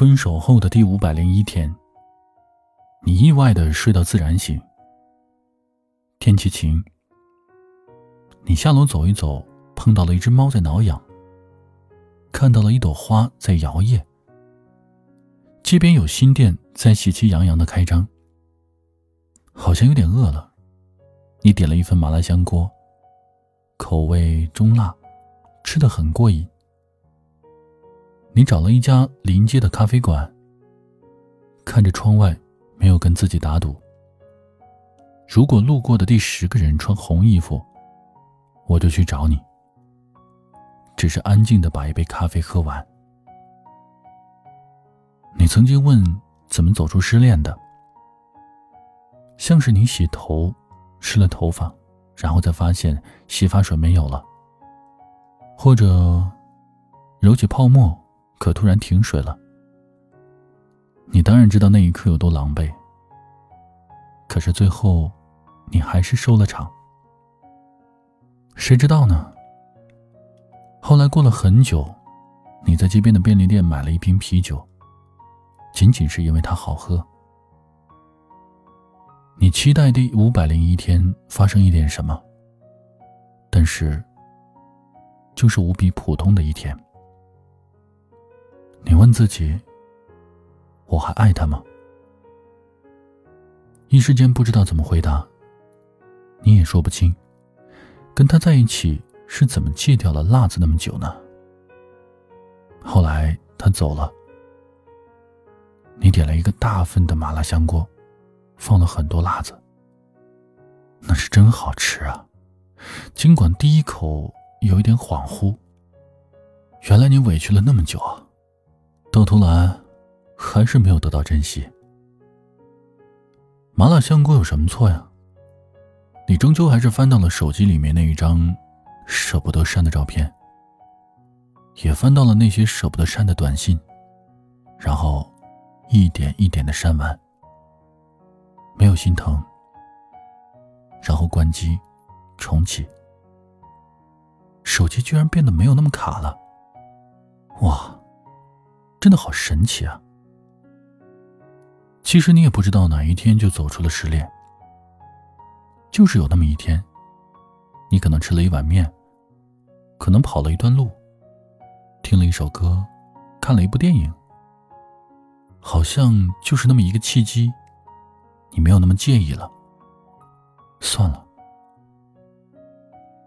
分手后的第五百零一天，你意外的睡到自然醒。天气晴，你下楼走一走，碰到了一只猫在挠痒。看到了一朵花在摇曳。街边有新店在喜气洋洋的开张。好像有点饿了，你点了一份麻辣香锅，口味中辣，吃的很过瘾。你找了一家临街的咖啡馆，看着窗外，没有跟自己打赌。如果路过的第十个人穿红衣服，我就去找你。只是安静的把一杯咖啡喝完。你曾经问怎么走出失恋的？像是你洗头，湿了头发，然后再发现洗发水没有了；或者揉起泡沫，可突然停水了。你当然知道那一刻有多狼狈，可是最后，你还是收了场。谁知道呢？后来过了很久，你在街边的便利店买了一瓶啤酒，仅仅是因为它好喝。你期待第五百零一天发生一点什么，但是，就是无比普通的一天。你问自己：我还爱他吗？一时间不知道怎么回答。你也说不清，跟他在一起是怎么戒掉了辣子那么久呢？后来他走了，你点了一个大份的麻辣香锅。放了很多辣子，那是真好吃啊！尽管第一口有一点恍惚，原来你委屈了那么久啊，到头来还是没有得到珍惜。麻辣香锅有什么错呀？你终究还是翻到了手机里面那一张舍不得删的照片，也翻到了那些舍不得删的短信，然后一点一点的删完。没有心疼，然后关机，重启，手机居然变得没有那么卡了。哇，真的好神奇啊！其实你也不知道哪一天就走出了失恋，就是有那么一天，你可能吃了一碗面，可能跑了一段路，听了一首歌，看了一部电影，好像就是那么一个契机。你没有那么介意了，算了。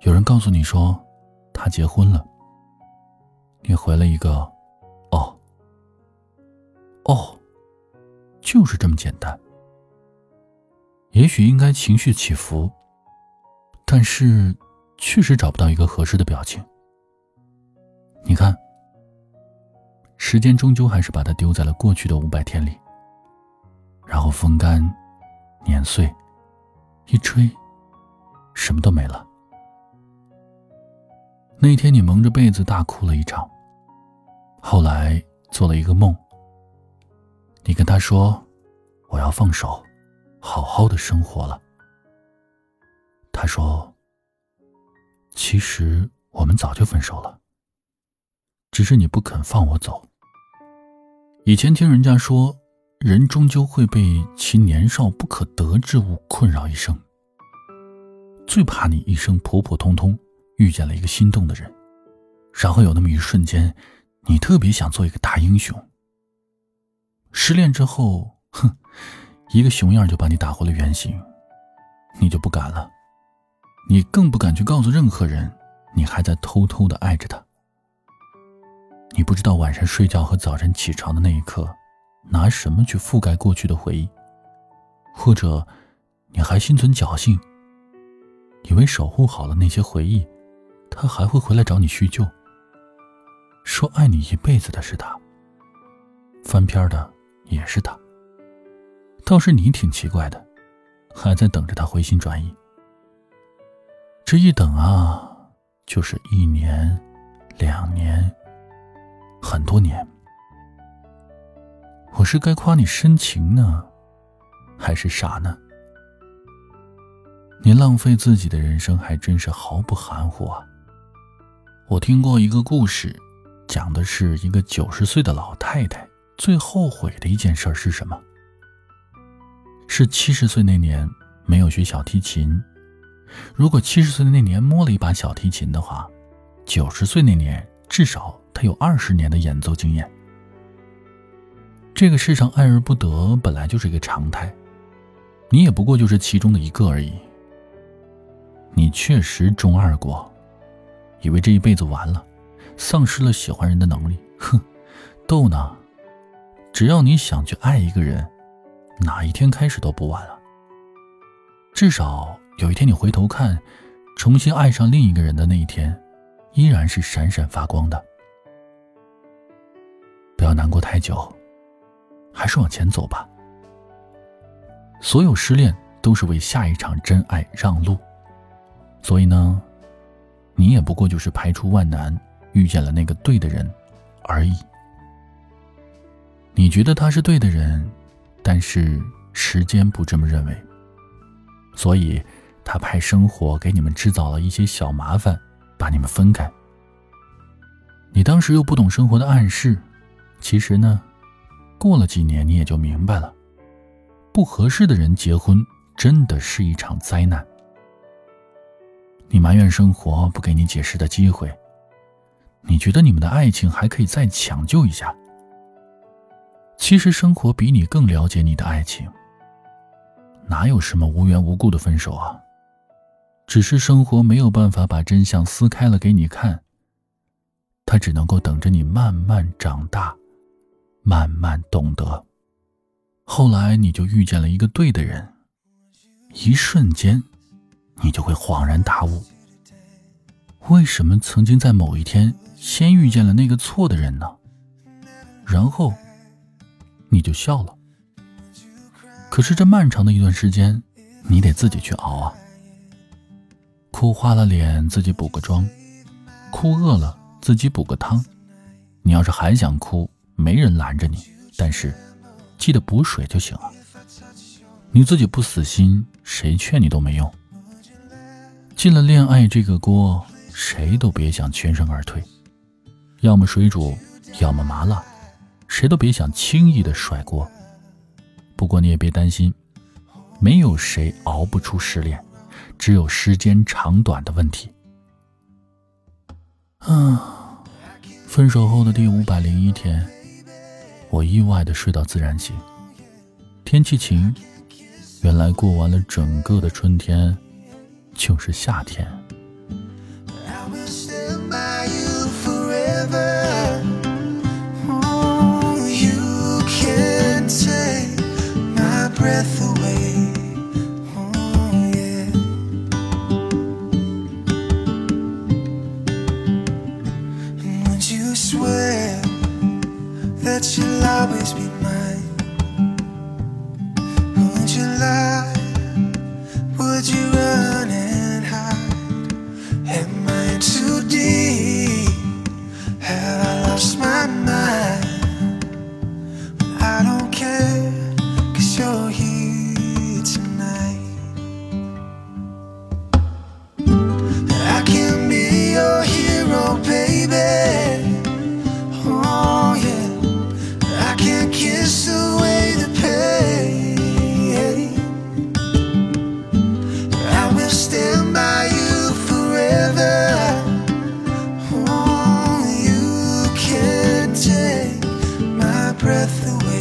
有人告诉你说他结婚了，你回了一个“，哦”，就是这么简单。也许应该情绪起伏，但是确实找不到一个合适的表情。你看，时间终究还是把它丢在了过去的五百天里，然后风干。碾碎，一吹，什么都没了。那天你蒙着被子大哭了一场。后来做了一个梦，你跟他说：“我要放手，好好的生活了。”他说：“其实我们早就分手了，只是你不肯放我走。”以前听人家说。人终究会被其年少不可得之物困扰一生。最怕你一生普普通通遇见了一个心动的人，然后有那么一瞬间，你特别想做一个大英雄。失恋之后，哼，一个熊样就把你打回了原形，你就不敢了，你更不敢去告诉任何人，你还在偷偷的爱着他。你不知道晚上睡觉和早晨起床的那一刻。拿什么去覆盖过去的回忆？或者，你还心存侥幸，以为守护好了那些回忆，他还会回来找你叙旧，说爱你一辈子的是他，翻篇的也是他。倒是你挺奇怪的，还在等着他回心转意。这一等啊，就是一年、两年、很多年。我是该夸你深情呢，还是傻呢？你浪费自己的人生还真是毫不含糊啊！我听过一个故事，讲的是一个九十岁的老太太最后悔的一件事是什么？是七十岁那年没有学小提琴。如果七十岁那年摸了一把小提琴的话，九十岁那年至少他有二十年的演奏经验。这个世上爱而不得本来就是一个常态，你也不过就是其中的一个而已。你确实中二过，以为这一辈子完了，丧失了喜欢人的能力。哼，逗呢！只要你想去爱一个人，哪一天开始都不晚了。至少有一天你回头看，重新爱上另一个人的那一天，依然是闪闪发光的。不要难过太久，还是往前走吧。所有失恋都是为下一场真爱让路。所以呢，你也不过就是排除万难遇见了那个对的人而已。你觉得他是对的人，但是时间不这么认为。所以，他派生活给你们制造了一些小麻烦，把你们分开。你当时又不懂生活的暗示，其实呢，过了几年你也就明白了，不合适的人结婚真的是一场灾难。你埋怨生活不给你解释的机会，你觉得你们的爱情还可以再抢救一下。其实生活比你更了解你的爱情，哪有什么无缘无故的分手啊？只是生活没有办法把真相撕开了给你看，他只能够等着你慢慢长大，慢慢懂得。后来你就遇见了一个对的人，一瞬间。你就会恍然大悟，为什么曾经在某一天先遇见了那个错的人呢？然后你就笑了。可是这漫长的一段时间，你得自己去熬啊。哭花了脸，自己补个妆；哭饿了，自己补个汤。你要是还想哭，没人拦着你，但是记得补水就行了。你自己不死心，谁劝你都没用。进了恋爱这个锅，谁都别想全身而退，要么水煮，要么麻辣，谁都别想轻易的甩锅。不过你也别担心，没有谁熬不出失恋，只有时间长短的问题。啊，分手后的第五百零一天，我意外的睡到自然醒，天气晴，原来过完了整个的春天。就是夏天。the way.